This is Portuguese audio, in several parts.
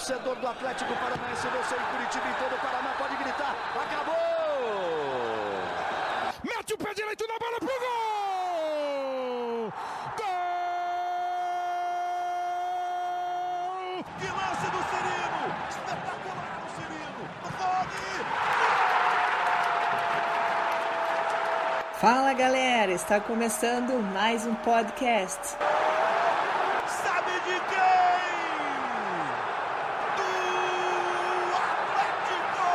torcedor do Atlético Paranaense, você em Curitiba e todo o Paraná pode gritar. Acabou! Mete o pé direito na bola pro gol! Gol! Que lance do Cirino! Espetacular o Cirino! Pode! Fala galera, está começando mais um podcast. Sabe de quem? Do Atlético!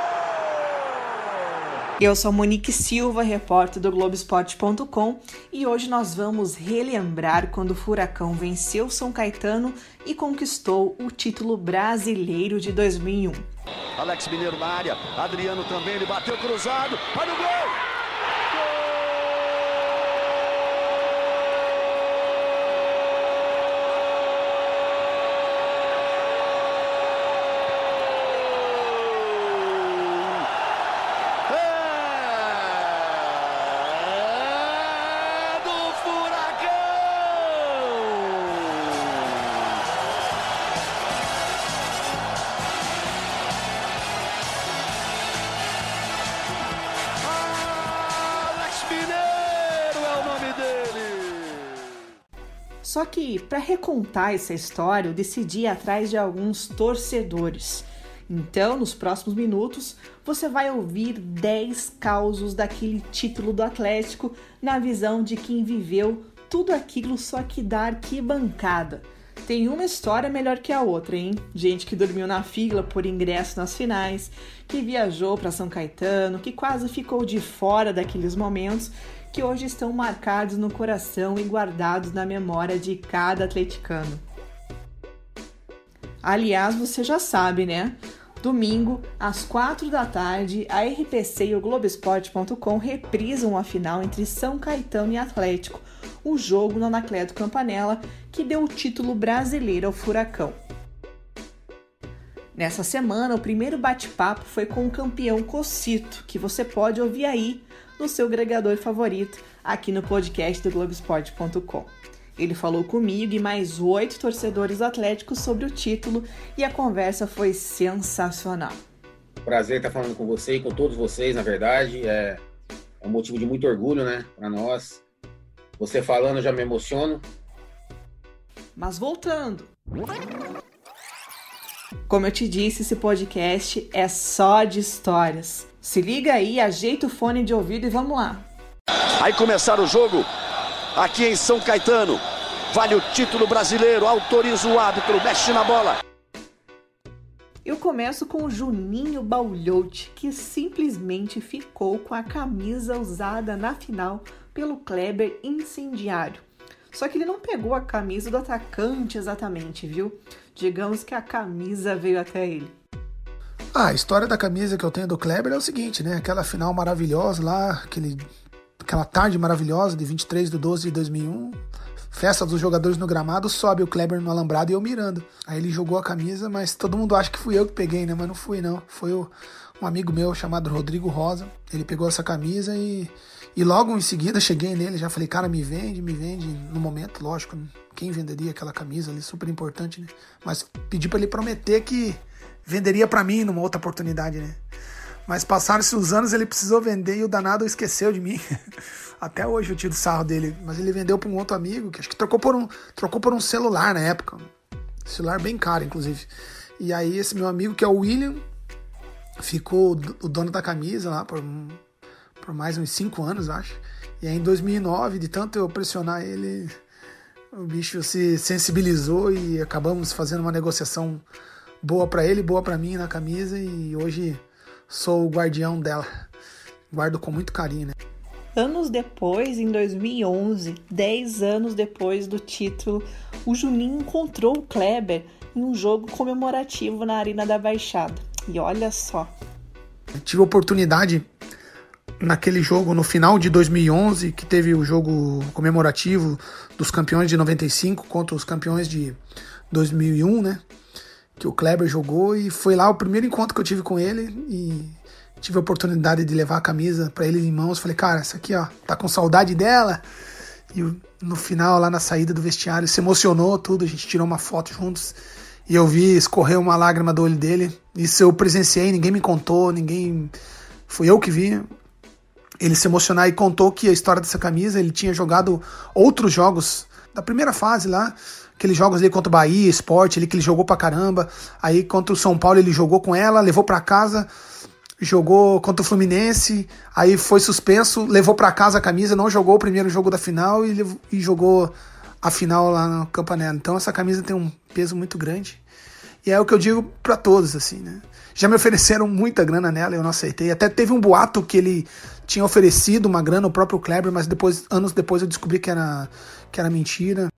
Eu sou Monique Silva, repórter do Globoesporte.com e hoje nós vamos relembrar quando o Furacão venceu São Caetano e conquistou o título brasileiro de 2001. Alex Mineiro na área, Adriano também, ele bateu cruzado, olha o gol! Só que para recontar essa história, eu decidi ir atrás de alguns torcedores. Então, nos próximos minutos, você vai ouvir 10 causos daquele título do Atlético na visão de quem viveu tudo aquilo só que da arquibancada. Tem uma história melhor que a outra, hein? Gente que dormiu na fila por ingresso nas finais, que viajou para São Caetano, que quase ficou de fora daqueles momentos que hoje estão marcados no coração e guardados na memória de cada atleticano. Aliás, você já sabe, né? Domingo, às 4 da tarde, a RPC e o Globoesporte.com reprisam a final entre São Caetano e Atlético, o jogo no Anacleto Campanella que deu o título brasileiro ao Furacão. Nessa semana, o primeiro bate-papo foi com o campeão Cocito, que você pode ouvir aí no seu agregador favorito, aqui no podcast do Globoesporte.com. Ele falou comigo e mais oito torcedores atléticos sobre o título e a conversa foi sensacional. Prazer estar falando com você e com todos vocês, na verdade. É, é um motivo de muito orgulho, né, para nós. Você falando, eu já me emociono. Mas voltando. Como eu te disse, esse podcast é só de histórias. Se liga aí, ajeita o fone de ouvido e vamos lá. Aí começar o jogo aqui em São Caetano. Vale o título brasileiro, autoriza o árbitro, mexe na bola. Eu começo com o Juninho Baulhote, que simplesmente ficou com a camisa usada na final pelo Kleber Incendiário. Só que ele não pegou a camisa do atacante exatamente, viu? Digamos que a camisa veio até ele. Ah, a história da camisa que eu tenho do Kleber é o seguinte, né? Aquela final maravilhosa lá, aquele, aquela tarde maravilhosa de 23 de 12 de 2001. Festa dos jogadores no gramado, sobe o Kleber no alambrado e eu mirando. Aí ele jogou a camisa, mas todo mundo acha que fui eu que peguei, né? Mas não fui, não. Foi o, um amigo meu chamado Rodrigo Rosa. Ele pegou essa camisa e, e logo em seguida cheguei nele, já falei, cara, me vende, me vende. No momento, lógico, quem venderia aquela camisa ali, super importante, né? Mas pedi para ele prometer que venderia para mim numa outra oportunidade, né? Mas passaram-se os anos, ele precisou vender e o danado esqueceu de mim. Até hoje eu tiro sarro dele, mas ele vendeu para um outro amigo, que acho que trocou por um, trocou por um celular na época. Celular bem caro, inclusive. E aí esse meu amigo, que é o William, ficou o dono da camisa lá por, por mais uns 5 anos, acho. E aí em 2009, de tanto eu pressionar ele, o bicho se sensibilizou e acabamos fazendo uma negociação boa para ele, boa para mim na camisa e hoje sou o guardião dela. Guardo com muito carinho, né? Anos depois, em 2011, 10 anos depois do título, o Juninho encontrou o Kleber em um jogo comemorativo na Arena da Baixada. E olha só. Tive oportunidade naquele jogo no final de 2011, que teve o jogo comemorativo dos campeões de 95 contra os campeões de 2001, né? Que o Kleber jogou e foi lá o primeiro encontro que eu tive com ele e tive a oportunidade de levar a camisa para ele em mãos. Falei, cara, essa aqui, ó, tá com saudade dela? E no final, lá na saída do vestiário, se emocionou tudo. A gente tirou uma foto juntos. e eu vi escorrer uma lágrima do olho dele. Isso eu presenciei, ninguém me contou, ninguém. Fui eu que vi. Ele se emocionar e contou que a história dessa camisa, ele tinha jogado outros jogos da primeira fase lá, aqueles jogos ali contra o Bahia, Esporte, ali que ele jogou pra caramba. Aí contra o São Paulo ele jogou com ela, levou pra casa, jogou contra o Fluminense, aí foi suspenso, levou pra casa a camisa, não jogou o primeiro jogo da final e, e jogou a final lá no Campanella. Então essa camisa tem um peso muito grande. E é o que eu digo para todos, assim, né? Já me ofereceram muita grana nela, eu não aceitei. Até teve um boato que ele tinha oferecido uma grana ao próprio Kleber, mas depois, anos depois eu descobri que era, que era mentira.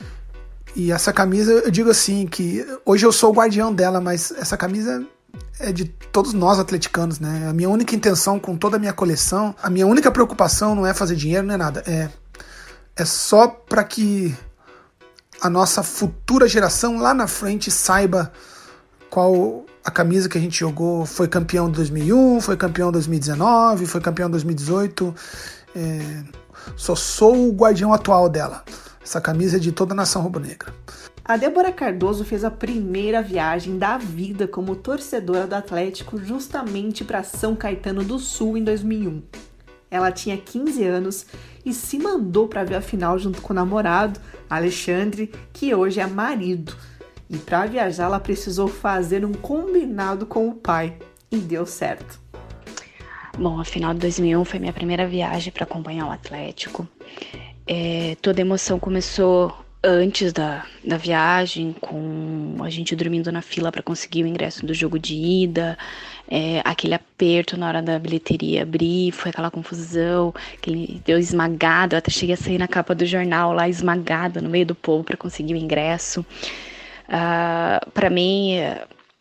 E essa camisa, eu digo assim, que hoje eu sou o guardião dela, mas essa camisa é de todos nós atleticanos, né? A minha única intenção com toda a minha coleção, a minha única preocupação não é fazer dinheiro, não é nada. É, é só para que a nossa futura geração lá na frente saiba qual a camisa que a gente jogou. Foi campeão de 2001, foi campeão de 2019, foi campeão de 2018. É, só sou o guardião atual dela. Essa camisa é de toda a nação rubro-negra. A Débora Cardoso fez a primeira viagem da vida como torcedora do Atlético justamente para São Caetano do Sul em 2001. Ela tinha 15 anos e se mandou para ver a final junto com o namorado, Alexandre, que hoje é marido. E para viajar, ela precisou fazer um combinado com o pai e deu certo. Bom, a final de 2001 foi minha primeira viagem para acompanhar o Atlético. É, toda a emoção começou antes da, da viagem, com a gente dormindo na fila para conseguir o ingresso do jogo de ida, é, aquele aperto na hora da bilheteria abrir, foi aquela confusão, aquele deu esmagado, eu até cheguei a sair na capa do jornal lá esmagada no meio do povo para conseguir o ingresso. Ah, para mim,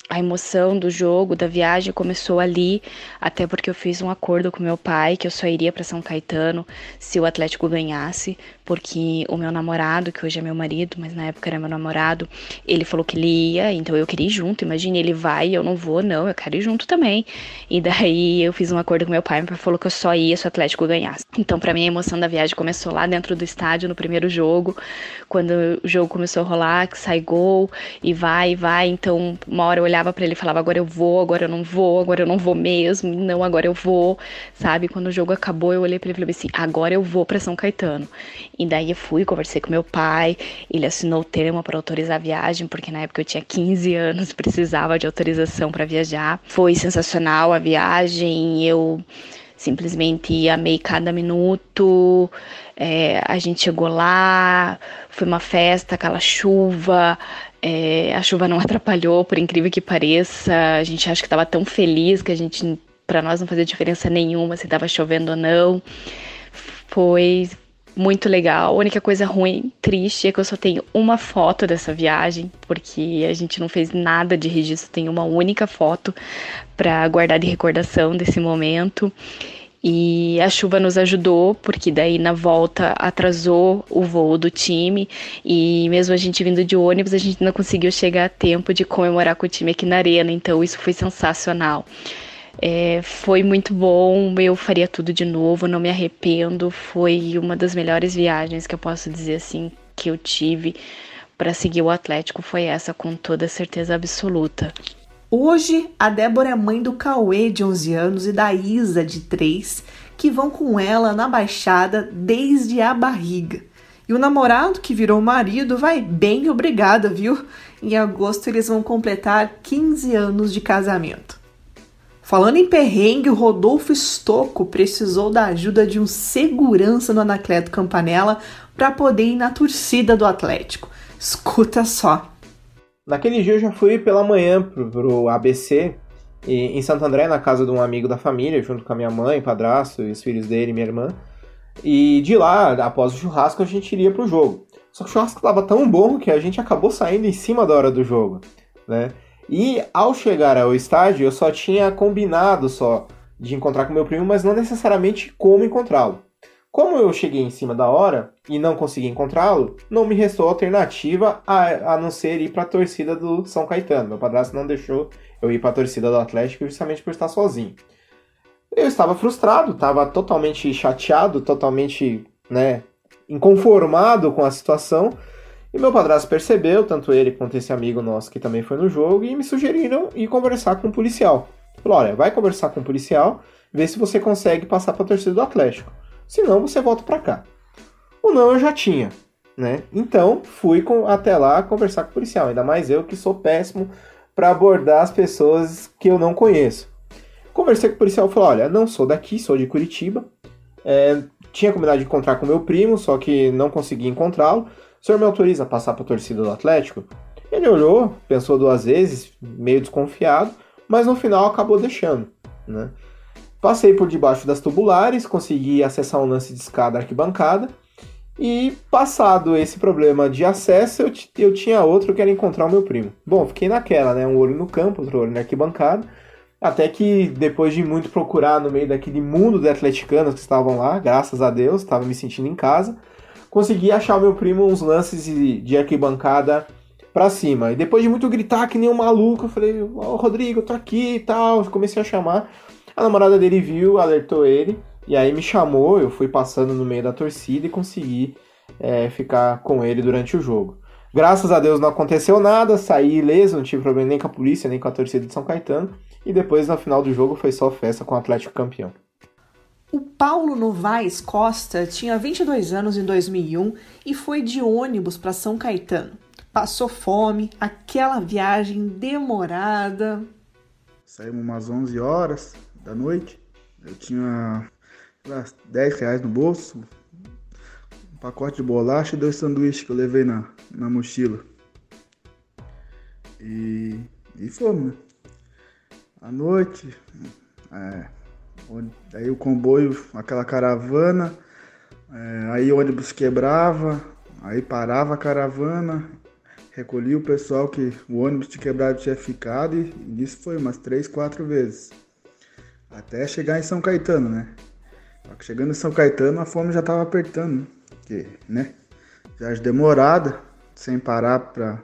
a emoção do jogo, da viagem começou ali, até porque eu fiz um acordo com meu pai que eu só iria para São Caetano se o Atlético ganhasse, porque o meu namorado, que hoje é meu marido, mas na época era meu namorado, ele falou que ele ia, então eu queria ir junto. Imagine, ele vai e eu não vou, não, eu quero ir junto também. E daí eu fiz um acordo com meu pai, meu pai falou que eu só ia se o Atlético ganhasse. Então, para mim, a emoção da viagem começou lá dentro do estádio, no primeiro jogo, quando o jogo começou a rolar, que sai gol e vai, e vai. Então, uma hora eu olhava para ele e falava: agora eu vou, agora eu não vou, agora eu não vou mesmo, não, agora eu vou, sabe? Quando o jogo acabou, eu olhei para ele e falei assim: agora eu vou para São Caetano. E daí eu fui, conversei com meu pai, ele assinou o termo para autorizar a viagem, porque na época eu tinha 15 anos, precisava de autorização para viajar. Foi sensacional a viagem, eu simplesmente amei cada minuto. É, a gente chegou lá, foi uma festa, aquela chuva. É, a chuva não atrapalhou, por incrível que pareça. A gente acha que estava tão feliz que a gente, para nós, não fazia diferença nenhuma se estava chovendo ou não. Foi muito legal. A única coisa ruim, triste, é que eu só tenho uma foto dessa viagem, porque a gente não fez nada de registro, tem uma única foto para guardar de recordação desse momento. E a chuva nos ajudou, porque daí na volta atrasou o voo do time. E mesmo a gente vindo de ônibus, a gente não conseguiu chegar a tempo de comemorar com o time aqui na arena. Então isso foi sensacional. É, foi muito bom, eu faria tudo de novo, não me arrependo. Foi uma das melhores viagens que eu posso dizer assim que eu tive para seguir o Atlético. Foi essa, com toda certeza absoluta. Hoje, a Débora é mãe do Cauê, de 11 anos, e da Isa, de 3, que vão com ela na Baixada desde a barriga. E o namorado, que virou marido, vai bem obrigada, viu? Em agosto eles vão completar 15 anos de casamento. Falando em perrengue, o Rodolfo Stocco precisou da ajuda de um segurança no Anacleto Campanella para poder ir na torcida do Atlético. Escuta só. Naquele dia eu já fui pela manhã pro, pro ABC, em Santo André, na casa de um amigo da família, junto com a minha mãe, padrasto, os filhos dele e minha irmã. E de lá, após o churrasco, a gente iria pro jogo. Só que o churrasco estava tão bom que a gente acabou saindo em cima da hora do jogo, né? E ao chegar ao estádio, eu só tinha combinado só de encontrar com meu primo, mas não necessariamente como encontrá-lo. Como eu cheguei em cima da hora e não consegui encontrá-lo, não me restou alternativa a, a não ser ir para a torcida do São Caetano. Meu padrasto não deixou eu ir para a torcida do Atlético justamente por estar sozinho. Eu estava frustrado, estava totalmente chateado, totalmente, né, inconformado com a situação E meu padrasto percebeu, tanto ele quanto esse amigo nosso que também foi no jogo, e me sugeriram ir conversar com o policial. Falou, olha, vai conversar com o policial, vê se você consegue passar para a torcida do Atlético. Senão você volta para cá. O não eu já tinha, né? Então fui com, até lá conversar com o policial, ainda mais eu que sou péssimo para abordar as pessoas que eu não conheço. Conversei com o policial e falei, olha, não sou daqui, sou de Curitiba. É, tinha combinado de encontrar com meu primo, só que não consegui encontrá-lo. O senhor me autoriza a passar para a torcida do Atlético? Ele olhou, pensou duas vezes, meio desconfiado, mas no final acabou deixando. Né? Passei por debaixo das tubulares, consegui acessar um lance de escada arquibancada. E passado esse problema de acesso, eu, eu tinha outro que era encontrar o meu primo. Bom, fiquei naquela, né? Um olho no campo, outro olho na arquibancada. Até que depois de muito procurar no meio daquele mundo de atleticanos que estavam lá, graças a Deus, estava me sentindo em casa consegui achar meu primo uns lances de, de arquibancada pra cima. E depois de muito gritar que nem um maluco, eu falei, ô oh, Rodrigo, eu tô aqui e tal. Comecei a chamar. A namorada dele viu, alertou ele. E aí me chamou, eu fui passando no meio da torcida e consegui é, ficar com ele durante o jogo. Graças a Deus não aconteceu nada, saí ileso, não tive problema nem com a polícia, nem com a torcida de São Caetano. E depois, no final do jogo, foi só festa com o Atlético campeão. O Paulo Novaes Costa tinha 22 anos em 2001 e foi de ônibus para São Caetano. Passou fome, aquela viagem demorada. Saímos umas 11 horas da noite. Eu tinha lá, 10 reais no bolso, um pacote de bolacha e dois sanduíches que eu levei na, na mochila. E, e fomos. Né? À noite, é, Aí o comboio, aquela caravana, é, aí o ônibus quebrava, aí parava a caravana, recolhia o pessoal que o ônibus de quebrado tinha ficado e, e isso foi umas três, quatro vezes. Até chegar em São Caetano, né? Chegando em São Caetano a fome já estava apertando? Porque, né? Viagem demorada, sem parar pra,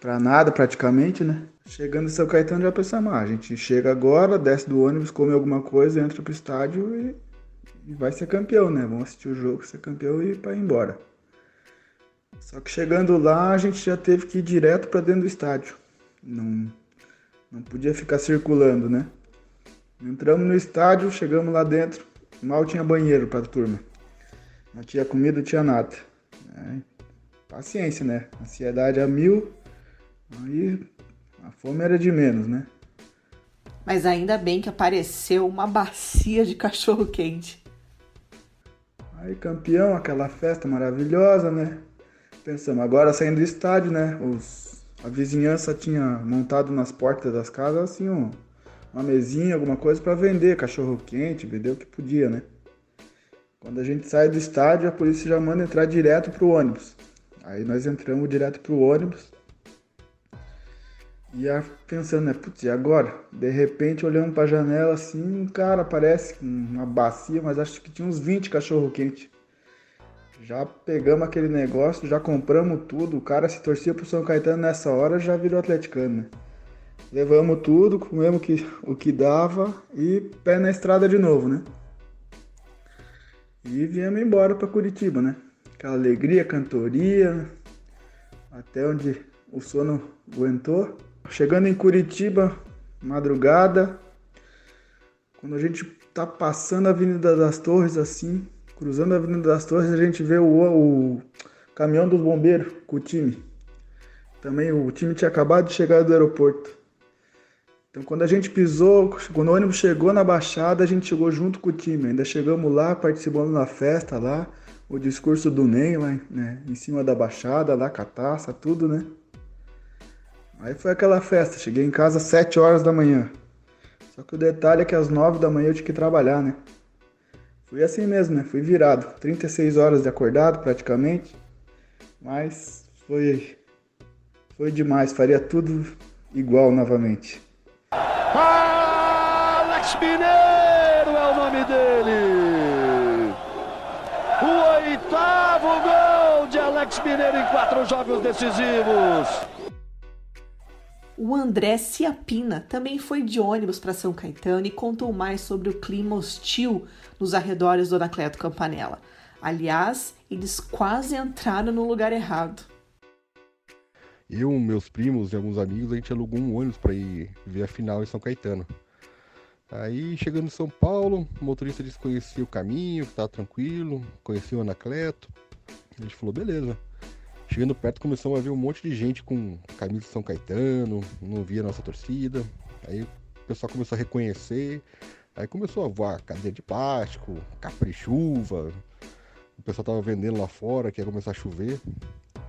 pra nada praticamente, né? Chegando em São Caetano já pensamos, ah, a gente chega agora, desce do ônibus, come alguma coisa, entra pro estádio e, e vai ser campeão, né? Vamos assistir o jogo, ser campeão e para ir embora. Só que chegando lá, a gente já teve que ir direto para dentro do estádio. Não, não podia ficar circulando, né? Entramos no estádio, chegamos lá dentro, mal tinha banheiro para a turma. Não tinha comida, não tinha nada. É, paciência, né? Ansiedade a mil. Aí a fome era de menos, né? Mas ainda bem que apareceu uma bacia de cachorro quente. Aí campeão, aquela festa maravilhosa, né? Pensamos, agora saindo do estádio, né? Os, a vizinhança tinha montado nas portas das casas assim um, uma mesinha, alguma coisa para vender, cachorro quente, vender o que podia, né? Quando a gente sai do estádio, a polícia já manda entrar direto pro ônibus. Aí nós entramos direto pro ônibus. E pensando, né, putz, e agora? De repente, olhando pra janela assim, um cara aparece uma bacia, mas acho que tinha uns 20 cachorro quente. Já pegamos aquele negócio, já compramos tudo. O cara se torcia pro São Caetano nessa hora, já virou atleticano, né? Levamos tudo, comemos que, o que dava e pé na estrada de novo, né? E viemos embora para Curitiba, né? Aquela alegria, cantoria, até onde o sono aguentou. Chegando em Curitiba, madrugada, quando a gente tá passando a Avenida das Torres assim, cruzando a Avenida das Torres, a gente vê o, o caminhão dos bombeiros com o time. Também o time tinha acabado de chegar do aeroporto. Então quando a gente pisou, quando o ônibus chegou na Baixada, a gente chegou junto com o time. Ainda chegamos lá, participamos da festa lá, o discurso do Ney lá, né, em cima da Baixada, lá com a taça, tudo, né? Aí foi aquela festa, cheguei em casa às 7 horas da manhã. Só que o detalhe é que às 9 da manhã eu tinha que trabalhar, né? Fui assim mesmo, né? Fui virado. 36 horas de acordado praticamente. Mas foi foi demais, faria tudo igual novamente. Alex Mineiro é o nome dele. O oitavo gol de Alex Mineiro em quatro jogos decisivos. O André Ciapina também foi de ônibus para São Caetano e contou mais sobre o clima hostil nos arredores do Anacleto Campanella. Aliás, eles quase entraram no lugar errado. Eu, meus primos e alguns amigos, a gente alugou um ônibus para ir ver a final em São Caetano. Aí, chegando em São Paulo, o motorista disse que conhecia o caminho, que estava tranquilo, conhecia o Anacleto. A gente falou, beleza. Chegando perto, começamos a ver um monte de gente com camisa de São Caetano, não via nossa torcida. Aí o pessoal começou a reconhecer. Aí começou a voar cadeira de plástico, capri-chuva. O pessoal tava vendendo lá fora, que ia começar a chover.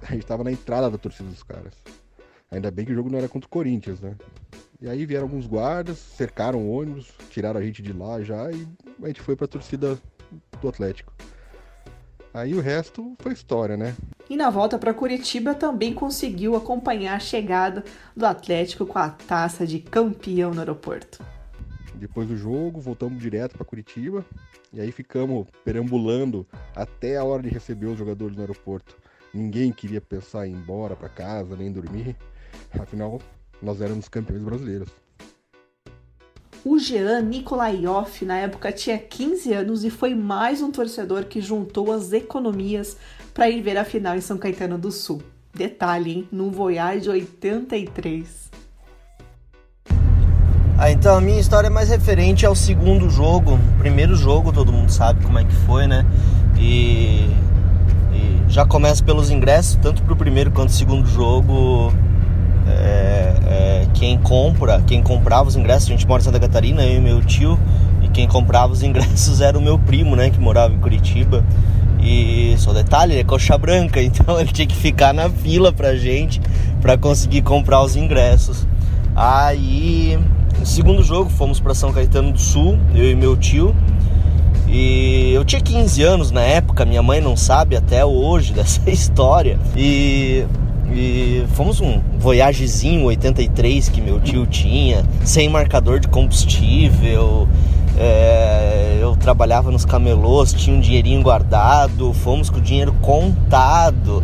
A gente tava na entrada da torcida dos caras. Ainda bem que o jogo não era contra o Corinthians, né? E aí vieram alguns guardas, cercaram o ônibus, tiraram a gente de lá já e a gente foi pra torcida do Atlético. Aí o resto foi história, né? E na volta para Curitiba também conseguiu acompanhar a chegada do Atlético com a taça de campeão no aeroporto. Depois do jogo, voltamos direto para Curitiba e aí ficamos perambulando até a hora de receber os jogadores no aeroporto. Ninguém queria pensar em ir embora para casa, nem dormir. Afinal, nós éramos campeões brasileiros. O Jean Nikolaioff, na época, tinha 15 anos e foi mais um torcedor que juntou as economias para ir ver a final em São Caetano do Sul. Detalhe, hein? Num Voyage 83. Ah, então a minha história é mais referente ao segundo jogo. O primeiro jogo, todo mundo sabe como é que foi, né? E já começa pelos ingressos, tanto para o primeiro quanto o segundo jogo é, é, quem compra, quem comprava os ingressos, a gente mora em Santa Catarina, eu e meu tio, e quem comprava os ingressos era o meu primo, né, que morava em Curitiba. E só detalhe, ele é coxa branca, então ele tinha que ficar na fila pra gente para conseguir comprar os ingressos. Aí, no segundo jogo, fomos para São Caetano do Sul, eu e meu tio. E eu tinha 15 anos na época, minha mãe não sabe até hoje dessa história. E e fomos um Voyagezinho 83 que meu tio tinha, sem marcador de combustível. É, eu trabalhava nos camelôs, tinha um dinheirinho guardado, fomos com o dinheiro contado.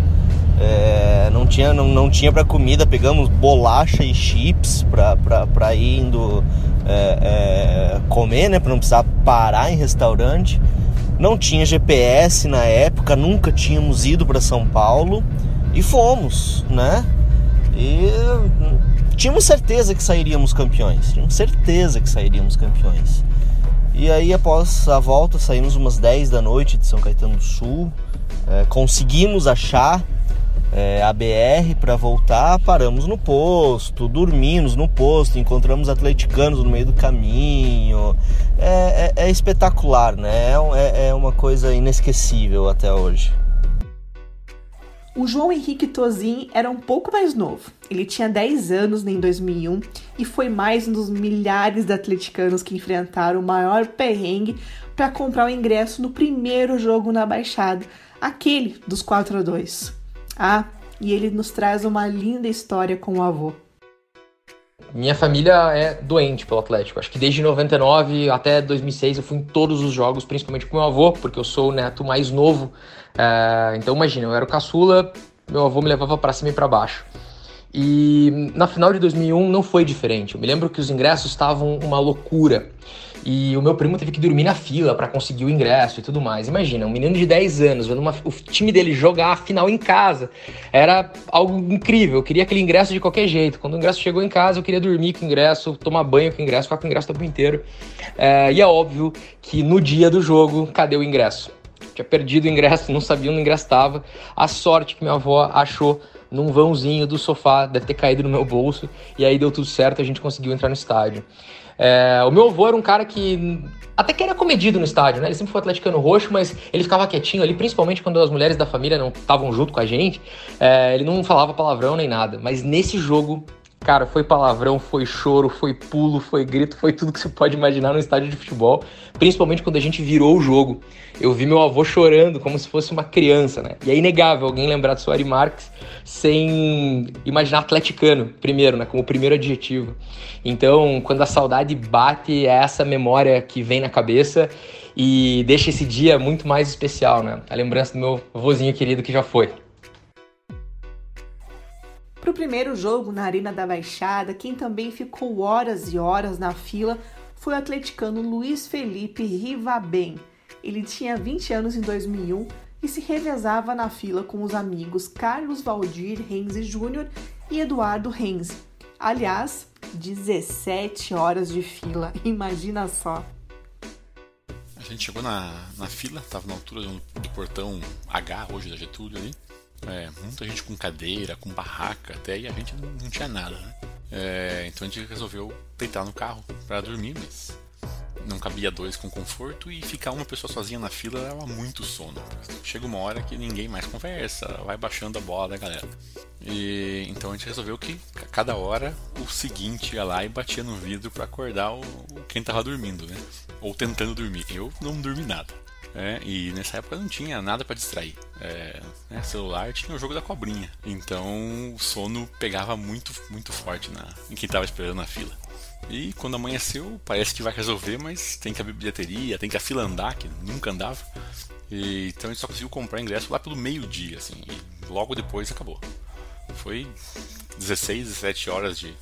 É, não tinha não, não tinha para comida, pegamos bolacha e chips para ir indo é, é, comer, né, para não precisar parar em restaurante. Não tinha GPS na época, nunca tínhamos ido para São Paulo. E fomos, né? E tínhamos certeza que sairíamos campeões. Tínhamos certeza que sairíamos campeões. E aí, após a volta, saímos umas 10 da noite de São Caetano do Sul. É, conseguimos achar é, a BR para voltar. Paramos no posto, dormimos no posto, encontramos atleticanos no meio do caminho. É, é, é espetacular, né? É, é, é uma coisa inesquecível até hoje. O João Henrique Tozin era um pouco mais novo. Ele tinha 10 anos em 2001 e foi mais um dos milhares de atleticanos que enfrentaram o maior perrengue para comprar o ingresso no primeiro jogo na Baixada, aquele dos 4 a 2. Ah, e ele nos traz uma linda história com o avô. Minha família é doente pelo Atlético. Acho que desde 99 até 2006 eu fui em todos os jogos, principalmente com meu avô, porque eu sou o neto mais novo é, então imagina, eu era o caçula, meu avô me levava para cima e para baixo. E na final de 2001 não foi diferente. Eu me lembro que os ingressos estavam uma loucura. E o meu primo teve que dormir na fila para conseguir o ingresso e tudo mais. Imagina, um menino de 10 anos vendo uma, o time dele jogar a final em casa. Era algo incrível. Eu queria aquele ingresso de qualquer jeito. Quando o ingresso chegou em casa, eu queria dormir com o ingresso, tomar banho com o ingresso, ficar com o ingresso o tempo inteiro. É, e é óbvio que no dia do jogo, cadê o ingresso? tinha perdido o ingresso, não sabia onde o ingresso estava. A sorte que minha avó achou num vãozinho do sofá, deve ter caído no meu bolso, e aí deu tudo certo, a gente conseguiu entrar no estádio. É, o meu avô era um cara que até que era comedido no estádio, né? Ele sempre foi atleticano roxo, mas ele ficava quietinho ali, principalmente quando as mulheres da família não estavam junto com a gente. É, ele não falava palavrão nem nada. Mas nesse jogo, cara, foi palavrão, foi choro, foi pulo, foi grito, foi tudo que você pode imaginar no estádio de futebol. Principalmente quando a gente virou o jogo eu vi meu avô chorando como se fosse uma criança, né? E é inegável alguém lembrar de Soares Marques sem imaginar atleticano, primeiro, né? Como primeiro adjetivo. Então, quando a saudade bate, é essa memória que vem na cabeça e deixa esse dia muito mais especial, né? A lembrança do meu avôzinho querido que já foi. Para o primeiro jogo na Arena da Baixada, quem também ficou horas e horas na fila foi o atleticano Luiz Felipe Rivabem, ele tinha 20 anos em 2001 e se revezava na fila com os amigos Carlos Valdir Renzi Júnior e Eduardo Renzi. Aliás, 17 horas de fila, imagina só. A gente chegou na, na fila, estava na altura do, do, portão H, hoje da Getúlio ali. É, muita gente com cadeira, com barraca até, e a gente não, não tinha nada, né? É, então a gente resolveu deitar no carro para dormir, mas não cabia dois com conforto e ficar uma pessoa sozinha na fila dava muito sono. Chega uma hora que ninguém mais conversa, vai baixando a bola da galera. E então a gente resolveu que a cada hora o seguinte ia lá e batia no vidro para acordar o, quem tava dormindo, né? Ou tentando dormir. Eu não dormi nada. É, e nessa época não tinha nada para distrair. É, né, celular tinha o jogo da cobrinha. Então o sono pegava muito, muito forte na, em quem tava esperando na fila. E quando amanheceu, parece que vai resolver, mas tem que abrir bilheteria, tem que a fila andar, que nunca andava. E, então a gente só conseguiu comprar ingresso lá pelo meio-dia, assim, e logo depois acabou. Foi 16, 17 horas de,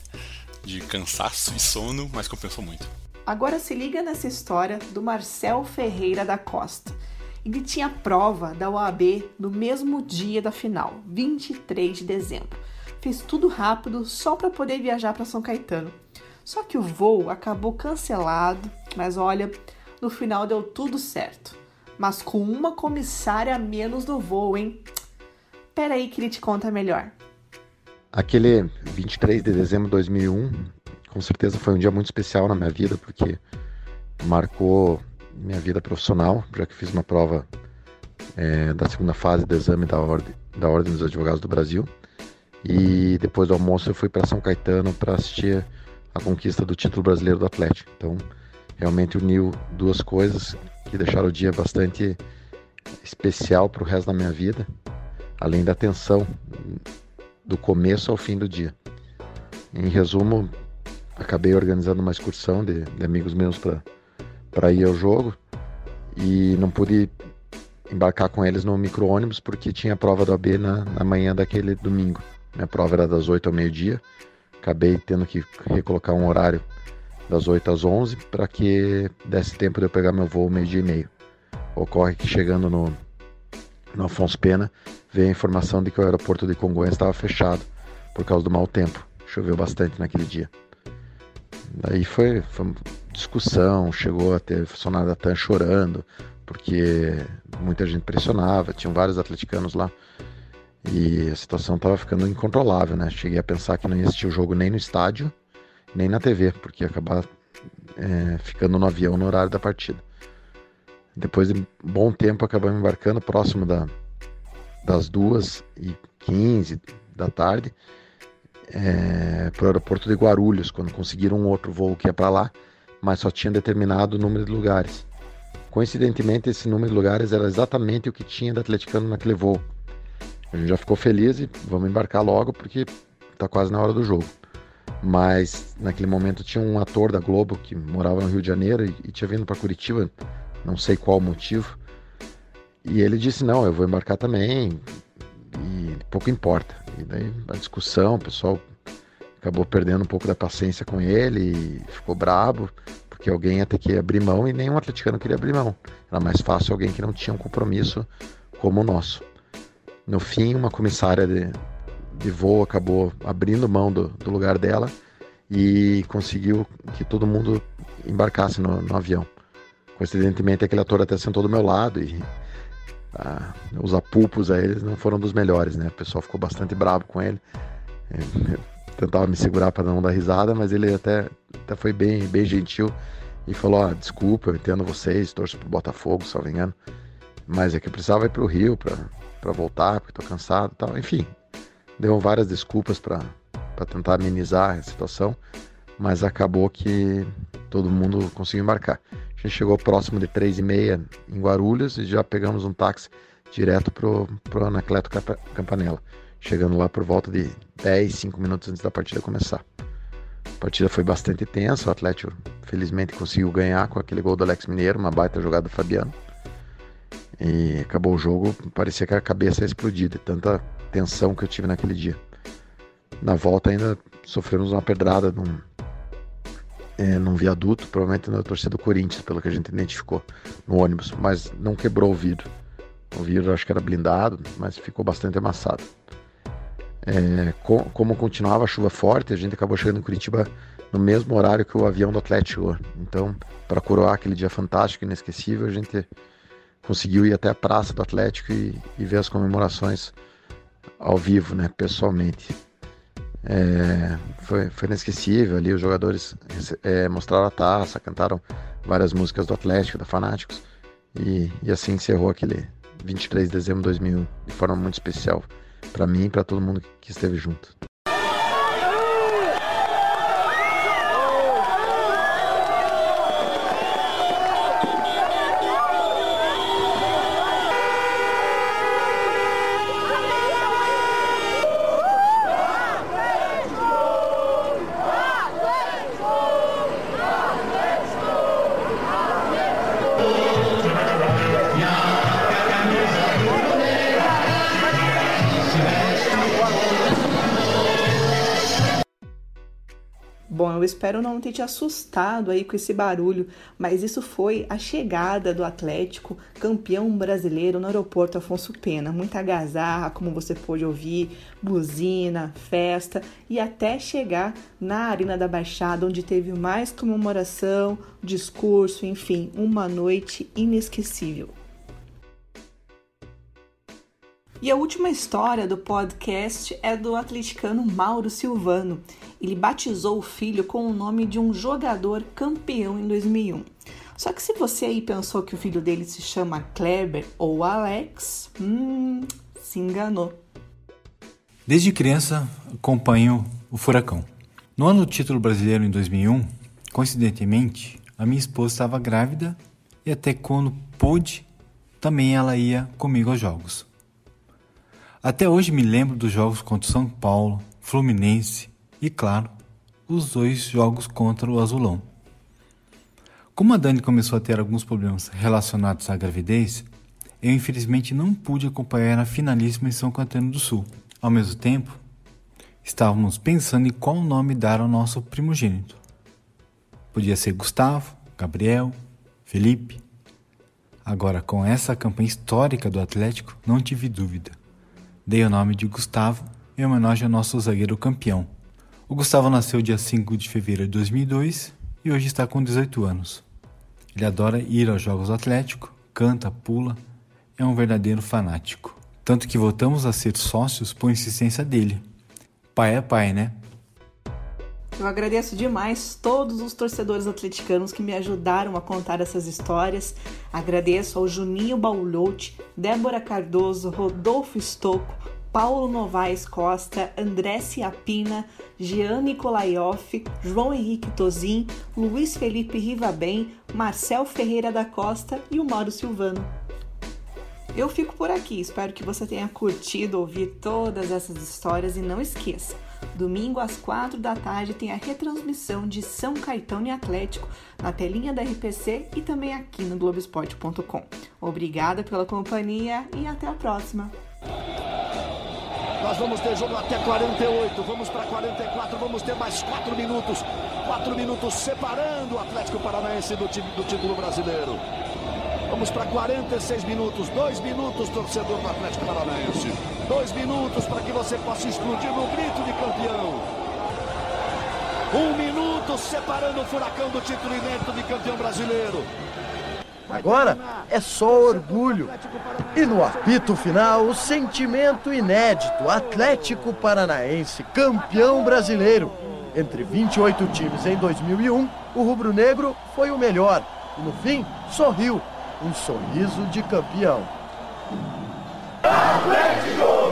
de cansaço e sono, mas compensou muito. Agora se liga nessa história do Marcel Ferreira da Costa. Ele tinha prova da OAB no mesmo dia da final, 23 de dezembro. Fez tudo rápido só para poder viajar para São Caetano. Só que o voo acabou cancelado, mas olha, no final deu tudo certo. Mas com uma comissária a menos no voo, hein? Pera aí que ele te conta melhor. Aquele 23 de dezembro de 2001, com certeza foi um dia muito especial na minha vida, porque marcou minha vida profissional, já que fiz uma prova é, da segunda fase do exame da ordem, da ordem dos Advogados do Brasil. E depois do almoço eu fui para São Caetano para assistir a conquista do título brasileiro do Atlético. Então, realmente uniu duas coisas que deixaram o dia bastante especial para o resto da minha vida, além da tensão do começo ao fim do dia. Em resumo, acabei organizando uma excursão de, de amigos meus para ir ao jogo e não pude embarcar com eles no micro-ônibus porque tinha a prova do AB na, na manhã daquele domingo. Minha prova era das 8 ao meio-dia acabei tendo que recolocar um horário das 8 às 11 para que desse tempo de eu pegar meu voo meio-dia e meio. Ocorre que chegando no, no Afonso Pena, veio a informação de que o aeroporto de Congonhas estava fechado por causa do mau tempo. Choveu bastante naquele dia. Daí foi, foi discussão, chegou a ter funcionário TAM chorando, porque muita gente pressionava, tinham vários atleticanos lá e a situação estava ficando incontrolável, né? Cheguei a pensar que não ia assistir o jogo nem no estádio, nem na TV, porque ia acabar é, ficando no avião no horário da partida. Depois de bom tempo, acabamos embarcando próximo da, das duas e 15 da tarde é, para o aeroporto de Guarulhos, quando conseguiram um outro voo que ia para lá, mas só tinha determinado número de lugares. Coincidentemente, esse número de lugares era exatamente o que tinha da Atleticano naquele voo. A gente já ficou feliz e vamos embarcar logo porque tá quase na hora do jogo. Mas naquele momento tinha um ator da Globo que morava no Rio de Janeiro e, e tinha vindo para Curitiba, não sei qual motivo. E ele disse: Não, eu vou embarcar também, e pouco importa. E daí a discussão, o pessoal acabou perdendo um pouco da paciência com ele e ficou brabo, porque alguém ia ter que abrir mão e nenhum atleticano queria abrir mão. Era mais fácil alguém que não tinha um compromisso como o nosso. No fim, uma comissária de, de voo acabou abrindo mão do, do lugar dela e conseguiu que todo mundo embarcasse no, no avião. Coincidentemente, aquele ator até sentou do meu lado e ah, os apupos a eles não foram dos melhores, né? O pessoal ficou bastante bravo com ele. Eu tentava me segurar para não dar risada, mas ele até, até foi bem, bem gentil e falou: ah, desculpa, eu entendo vocês, torço pro Botafogo, se não me engano, mas é que eu precisava ir pro Rio para voltar, porque estou cansado e tal. Enfim, deu várias desculpas para tentar amenizar a situação, mas acabou que todo mundo conseguiu embarcar. A gente chegou próximo de três e meia em Guarulhos e já pegamos um táxi direto pro, pro Anacleto Campanella, chegando lá por volta de 10, 5 minutos antes da partida começar. A partida foi bastante tensa, o Atlético felizmente conseguiu ganhar com aquele gol do Alex Mineiro, uma baita jogada do Fabiano. E acabou o jogo, parecia que a cabeça ia explodir de tanta tensão que eu tive naquele dia. Na volta ainda sofremos uma pedrada num, é, num viaduto, provavelmente na torcida do Corinthians, pelo que a gente identificou no ônibus, mas não quebrou o vidro. O vidro acho que era blindado, mas ficou bastante amassado. É, com, como continuava a chuva forte, a gente acabou chegando em Curitiba no mesmo horário que o avião do Atlético. Então, para coroar aquele dia fantástico, inesquecível, a gente conseguiu ir até a praça do Atlético e, e ver as comemorações ao vivo, né, pessoalmente. É, foi, foi inesquecível ali, os jogadores é, mostraram a taça, cantaram várias músicas do Atlético, da Fanáticos, e, e assim encerrou aquele 23 de dezembro de 2001 de forma muito especial para mim e para todo mundo que esteve junto. Espero não ter te assustado aí com esse barulho, mas isso foi a chegada do Atlético, campeão brasileiro no aeroporto Afonso Pena. Muita agazarra, como você pôde ouvir, buzina, festa e até chegar na Arena da Baixada, onde teve mais comemoração, discurso, enfim, uma noite inesquecível. E a última história do podcast é do atleticano Mauro Silvano. Ele batizou o filho com o nome de um jogador campeão em 2001. Só que se você aí pensou que o filho dele se chama Kleber ou Alex, hum, se enganou. Desde criança acompanho o Furacão. No ano do título brasileiro em 2001, coincidentemente, a minha esposa estava grávida e até quando pôde, também ela ia comigo aos jogos. Até hoje me lembro dos jogos contra São Paulo, Fluminense e, claro, os dois jogos contra o Azulão. Como a Dani começou a ter alguns problemas relacionados à gravidez, eu infelizmente não pude acompanhar a finalíssima em São Caetano do Sul. Ao mesmo tempo, estávamos pensando em qual nome dar ao nosso primogênito. Podia ser Gustavo, Gabriel, Felipe. Agora, com essa campanha histórica do Atlético, não tive dúvida. Dei o nome de Gustavo em homenagem ao nosso zagueiro campeão. O Gustavo nasceu dia 5 de fevereiro de 2002 e hoje está com 18 anos. Ele adora ir aos Jogos do Atlético, canta, pula, é um verdadeiro fanático. Tanto que voltamos a ser sócios por insistência dele. Pai é pai, né? Eu agradeço demais todos os torcedores atleticanos que me ajudaram a contar essas histórias. Agradeço ao Juninho Baulotti, Débora Cardoso, Rodolfo Stocco, Paulo Novaes Costa, André Ciapina, Jean Nikolaioff, João Henrique Tozin, Luiz Felipe Rivabem, Marcel Ferreira da Costa e o Mauro Silvano. Eu fico por aqui, espero que você tenha curtido ouvir todas essas histórias e não esqueça Domingo às quatro da tarde tem a retransmissão de São Caetano e Atlético na telinha da RPC e também aqui no Globoesporte.com. Obrigada pela companhia e até a próxima. Nós vamos ter jogo até 48, vamos para 44, vamos ter mais 4 minutos. 4 minutos separando o Atlético Paranaense do, do título brasileiro. Vamos para 46 minutos, dois minutos, torcedor do Atlético Paranaense. Dois minutos para que você possa explodir no grito de campeão. Um minuto separando o furacão do título inédito de campeão brasileiro. Agora é só orgulho. E no apito final, o sentimento inédito: Atlético Paranaense, campeão brasileiro. Entre 28 times em 2001, o rubro-negro foi o melhor. E no fim, sorriu um sorriso de campeão. Atlético!